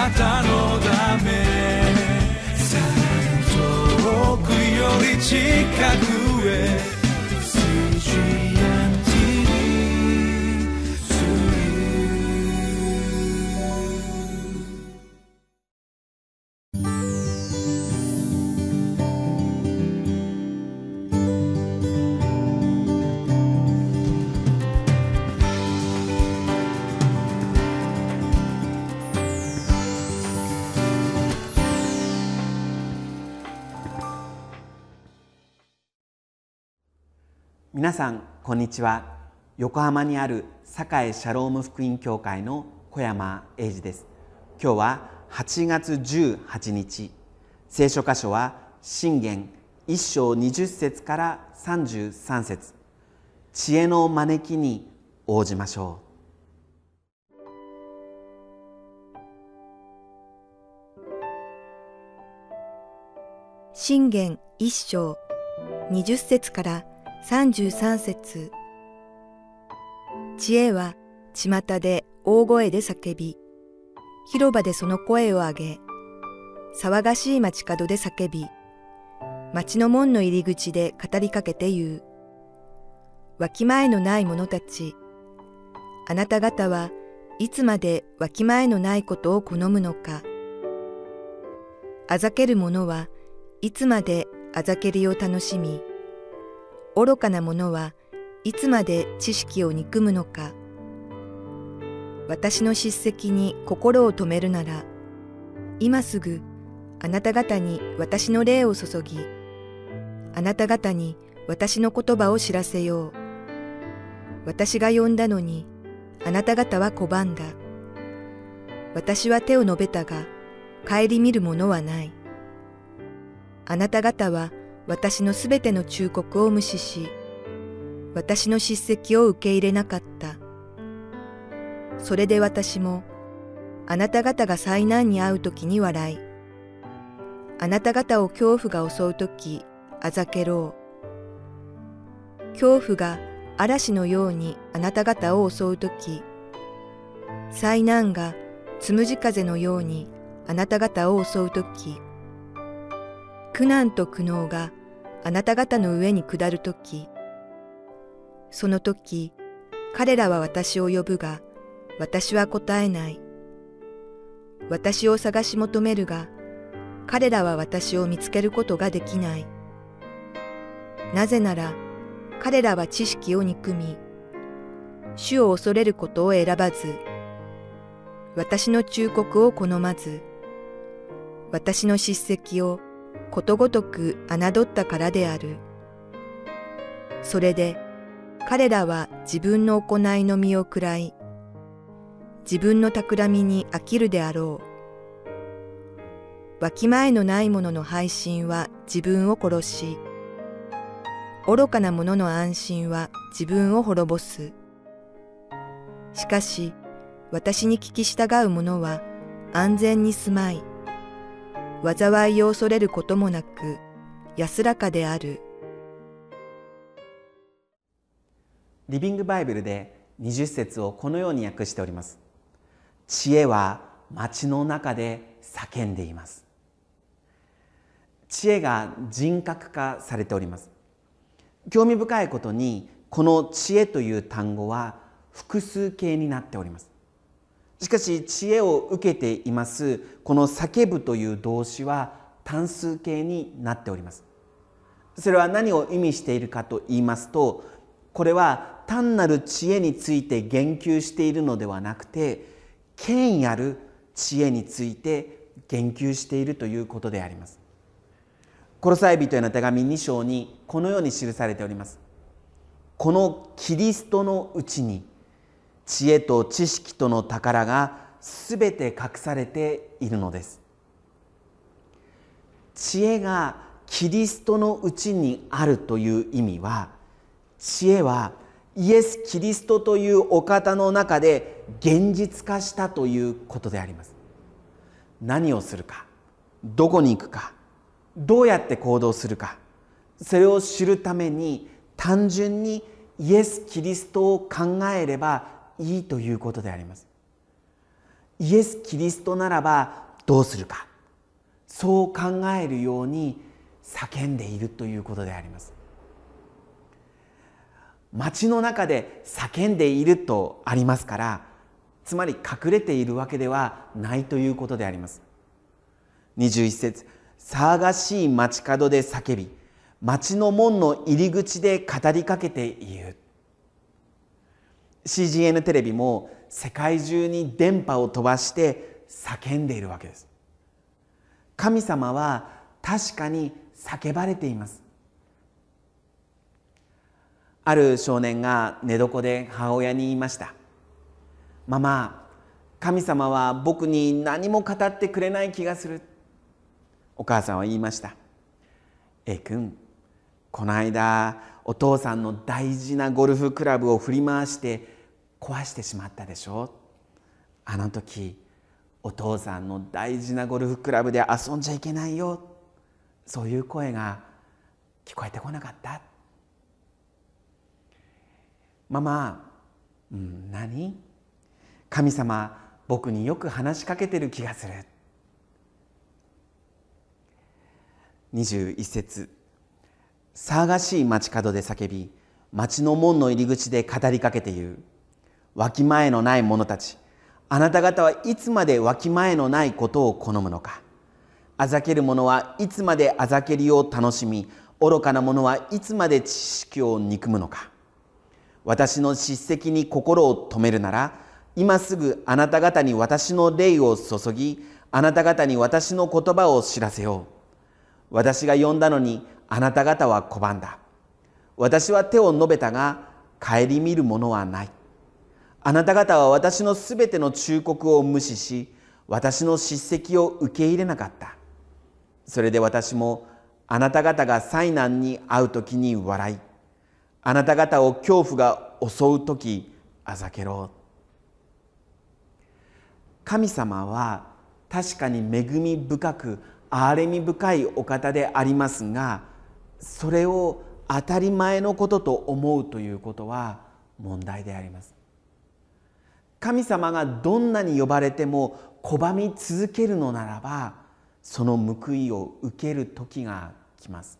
なたのため。さらに遠くより近くへ。皆さんこんにちは。横浜にある堺シャローム福音教会の小山英二です。今日は8月18日。聖書箇所は信玄1章20節から33節。知恵の招きに応じましょう。信玄一章20節から33節知恵は巷で大声で叫び、広場でその声を上げ、騒がしい街角で叫び、町の門の入り口で語りかけて言う。わきまえのない者たち、あなた方はいつまでわきまえのないことを好むのか。あざける者はいつまであざけりを楽しみ、愚かな者はいつまで知識を憎むのか。私の叱責に心を止めるなら、今すぐあなた方に私の霊を注ぎ、あなた方に私の言葉を知らせよう。私が呼んだのに、あなた方は拒んだ。私は手を述べたが、顧みるものはない。あなた方は私のすべての忠告を無視し、私の叱責を受け入れなかった。それで私も、あなた方が災難に遭うときに笑い、あなた方を恐怖が襲うとき、あざけろう。恐怖が嵐のようにあなた方を襲うとき、災難がつむじ風のようにあなた方を襲うとき、苦難と苦悩があなた方の上に下るとき、その時、彼らは私を呼ぶが、私は答えない。私を探し求めるが、彼らは私を見つけることができない。なぜなら、彼らは知識を憎み、主を恐れることを選ばず、私の忠告を好まず、私の叱責をことごとく侮ったからである。それで彼らは自分の行いの身を喰らい、自分の企みに飽きるであろう。わきまえのない者の配信は自分を殺し、愚かな者の安心は自分を滅ぼす。しかし、私に聞き従う者は安全に住まい、災いを恐れることもなく安らかである。リビングバイブルで20節をこのように訳しております。知恵は街の中で叫んでいます。知恵が人格化されております。興味深いことにこの知恵という単語は複数形になっております。しかし知恵を受けています。この叫ぶという動詞は単数形になっております。それは何を意味しているかと言いますとこれは単なる知恵について言及しているのではなくて権威ある知恵について言及しているということであります。コロサイ人への手紙2章にこのように記されております。このキリストのうちに知恵と知識との宝がすべて隠されているのです。知恵がキリストのうちにあるという意味は知恵はイエス・キリストというお方の中で現実化したということであります。何をするかどこに行くかどうやって行動するかそれを知るために単純にイエス・キリストを考えればいいということであります。イエス・キリストならばどうするか。そう考えるように叫んでいるということであります。街の中で叫んでいるとありますからつまり隠れているわけではないということであります。21節騒がしい街角で叫び町の門の入り口で語りかけて言う。CGN テレビも世界中に電波を飛ばして叫んでいるわけです。神様は確かに叫ばれています。ある少年が寝床で母親に言いました「ママ神様は僕に何も語ってくれない気がする」お母さんは言いました「A 君この間お父さんの大事なゴルフクラブを振り回して壊してしまったでしょ？あの時お父さんの大事なゴルフクラブで遊んじゃいけないよ。そういう声が聞こえてこなかった。ママ、うん、何？神様僕によく話しかけてる気がする。21節。騒がしい街角で叫び町の門の入り口で語りかけて言う。わきまえのない者たちあなた方はいつまでわきまえのないことを好むのか。あざける者はいつまであざけりを楽しみ愚かな者はいつまで知識を憎むのか。私の叱責に心を止めるなら今すぐあなた方に私の霊を注ぎあなた方に私の言葉を知らせよう。私が呼んだのにあなた方は拒んだ。私は手を述べたが顧みるものはない。あなた方は私のすべての忠告を無視し私の叱責を受け入れなかった。それで私もあなた方が災難に遭う時に笑いあなた方を恐怖が襲う時あざけろ神様は確かに恵み深く憐れみ深いお方でありますがそれを当たり前のことと思うということは問題であります。神様がどんなに呼ばれても拒み続けるのならばその報いを受ける時が来ます。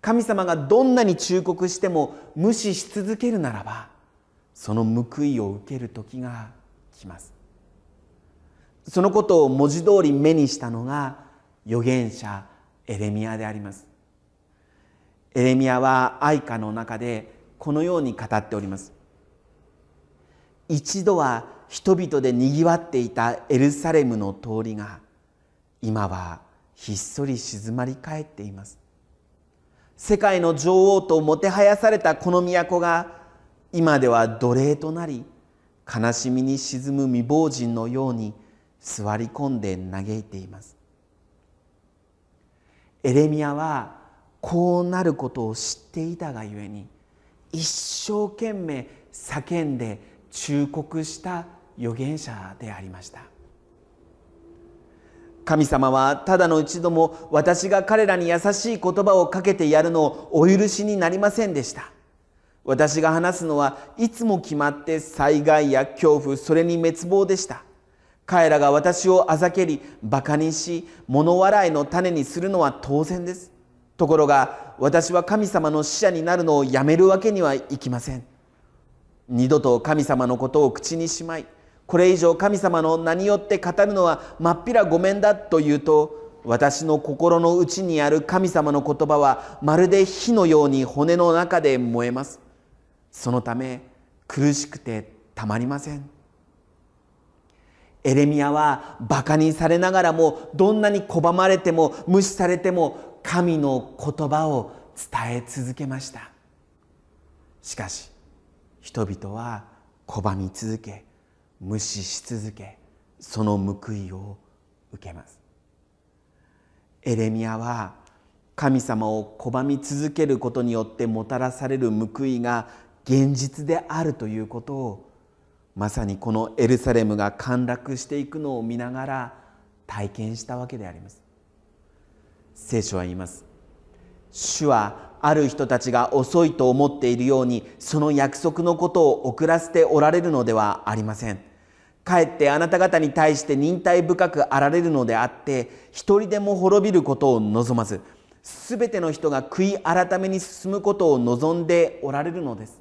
神様がどんなに忠告しても無視し続けるならばその報いを受ける時が来ます。そのことを文字通り目にしたのが預言者エレミアであります。エレミアは愛歌の中でこのように語っております。一度は人々でにぎわっていたエルサレムの通りが今はひっそり静まり返っています。世界の女王ともてはやされたこの都が今では奴隷となり悲しみに沈む未亡人のように座り込んで嘆いています。エレミアはこうなることを知っていたがゆえに一生懸命叫んで忠告した預言者でありました。神様はただの一度も私が彼らに優しい言葉をかけてやるのをお許しになりませんでした。私が話すのはいつも決まって災害や恐怖それに滅亡でした。彼らが私をあざけり馬鹿にし物笑いの種にするのは当然です。ところが私は神様の使者になるのをやめるわけにはいきません。二度と神様のことを口にしまいこれ以上神様の名によって語るのはまっぴらごめんだと言うと私の心の内にある神様の言葉はまるで火のように骨の中で燃えます。そのため苦しくてたまりません。エレミアはバカにされながらもどんなに拒まれても無視されても神の言葉を伝え続けました。しかし人々は拒み続け無視し続けその報いを受けます。エレミアは神様を拒み続けることによってもたらされる報いが現実であるということをまさにこのエルサレムが陥落していくのを見ながら体験したわけであります。聖書は言います。主はある人たちが遅いと思っているようにその約束のことを遅らせておられるのではありません。かえってあなた方に対して忍耐深くあられるのであって一人でも滅びることを望まずすべての人が悔い改めに進むことを望んでおられるのです。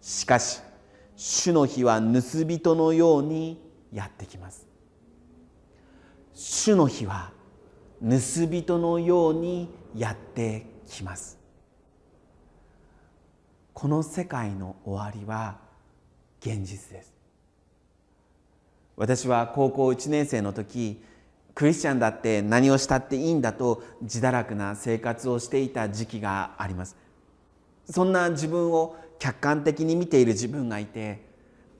しかし主の日は盗人のようにやってきます。主の日は盗人のようにやってきます。この世界の終わりは現実です。私は高校1年生の時クリスチャンだって何をしたっていいんだと自堕落な生活をしていた時期があります。そんな自分を客観的に見ている自分がいて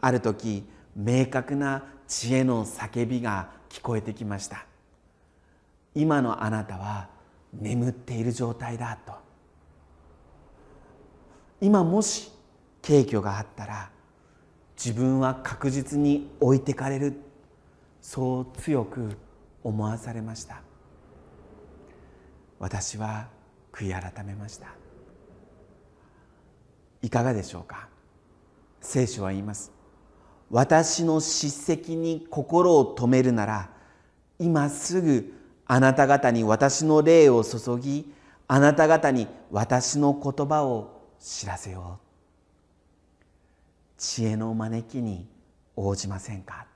ある時明確な知恵の叫びが聞こえてきました。今のあなたは眠っている状態だと。今もし軽挙があったら自分は確実に置いてかれる。そう強く思わされました。私は悔い改めました。いかがでしょうか？聖書は言います。私の叱責に心を止めるなら今すぐあなた方に私の霊を注ぎあなた方に私の言葉を知らせよう。知恵の招きに応じませんか？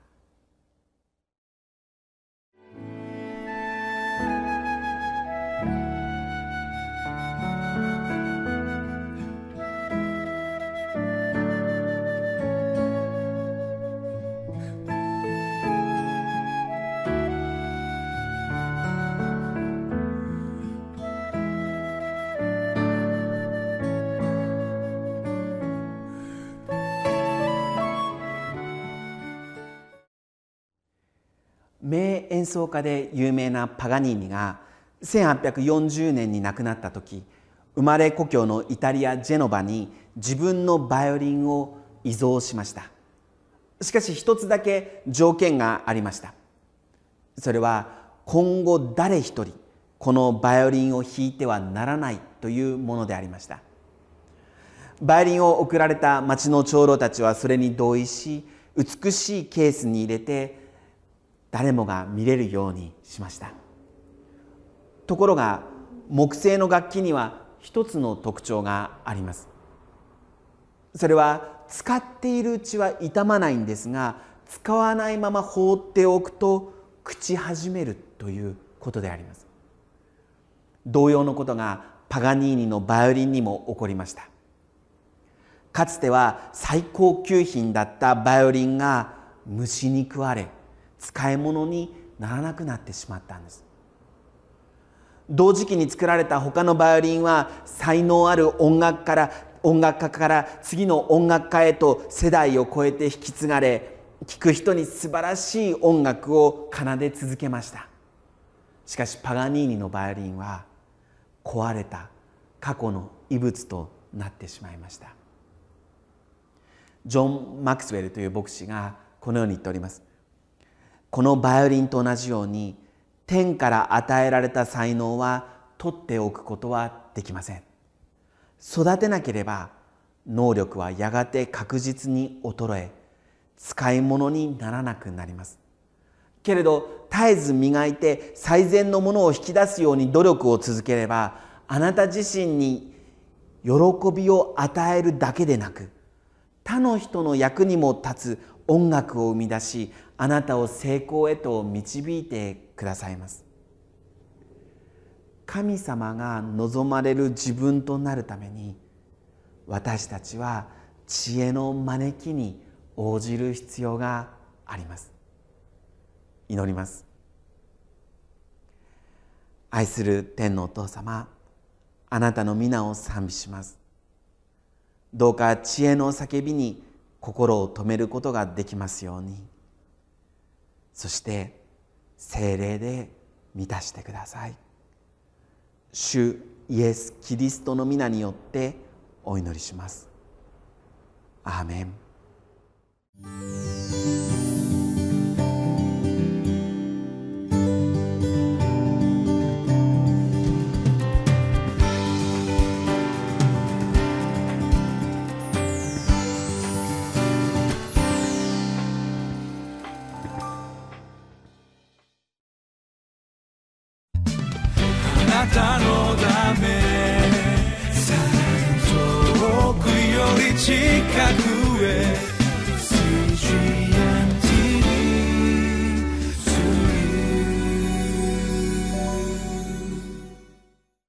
名演奏家で有名なパガニーニが1840年に亡くなった時生まれ故郷のイタリア・ジェノバに自分のバイオリンを遺贈しました。しかし一つだけ条件がありました。それは今後誰一人このバイオリンを弾いてはならないというものでありました。バイオリンを贈られた町の長老たちはそれに同意し美しいケースに入れて誰もが見れるようにしました。ところが木製の楽器には一つの特徴があります。それは使っているうちは傷まないんですが使わないまま放っておくと朽ち始めるということであります。同様のことがパガニーニのバイオリンにも起こりました。かつては最高級品だったバイオリンが虫に食われ使い物にならなくなってしまったんです。同時期に作られた他のバイオリンは才能ある音楽から音楽家から次の音楽家へと世代を超えて引き継がれ聴く人に素晴らしい音楽を奏で続けました。しかしパガニーニのバイオリンは壊れた過去の遺物となってしまいました。ジョン・マクスウェルという牧師がこのように言っております。このバイオリンと同じように天から与えられた才能は取っておくことはできません。育てなければ能力はやがて確実に衰え使い物にならなくなります。けれど絶えず磨いて最善のものを引き出すように努力を続ければあなた自身に喜びを与えるだけでなく他の人の役にも立つ音楽を生み出しあなたを成功へと導いてくださいます。神様が望まれる自分となるために私たちは知恵の招きに応じる必要があります。祈ります。愛する天のお父様あなたの皆を賛美します。どうか知恵の叫びに心を止めることができますように。そして精霊で満たしてください。主イエス・キリストの皆によってお祈りします。アーメン。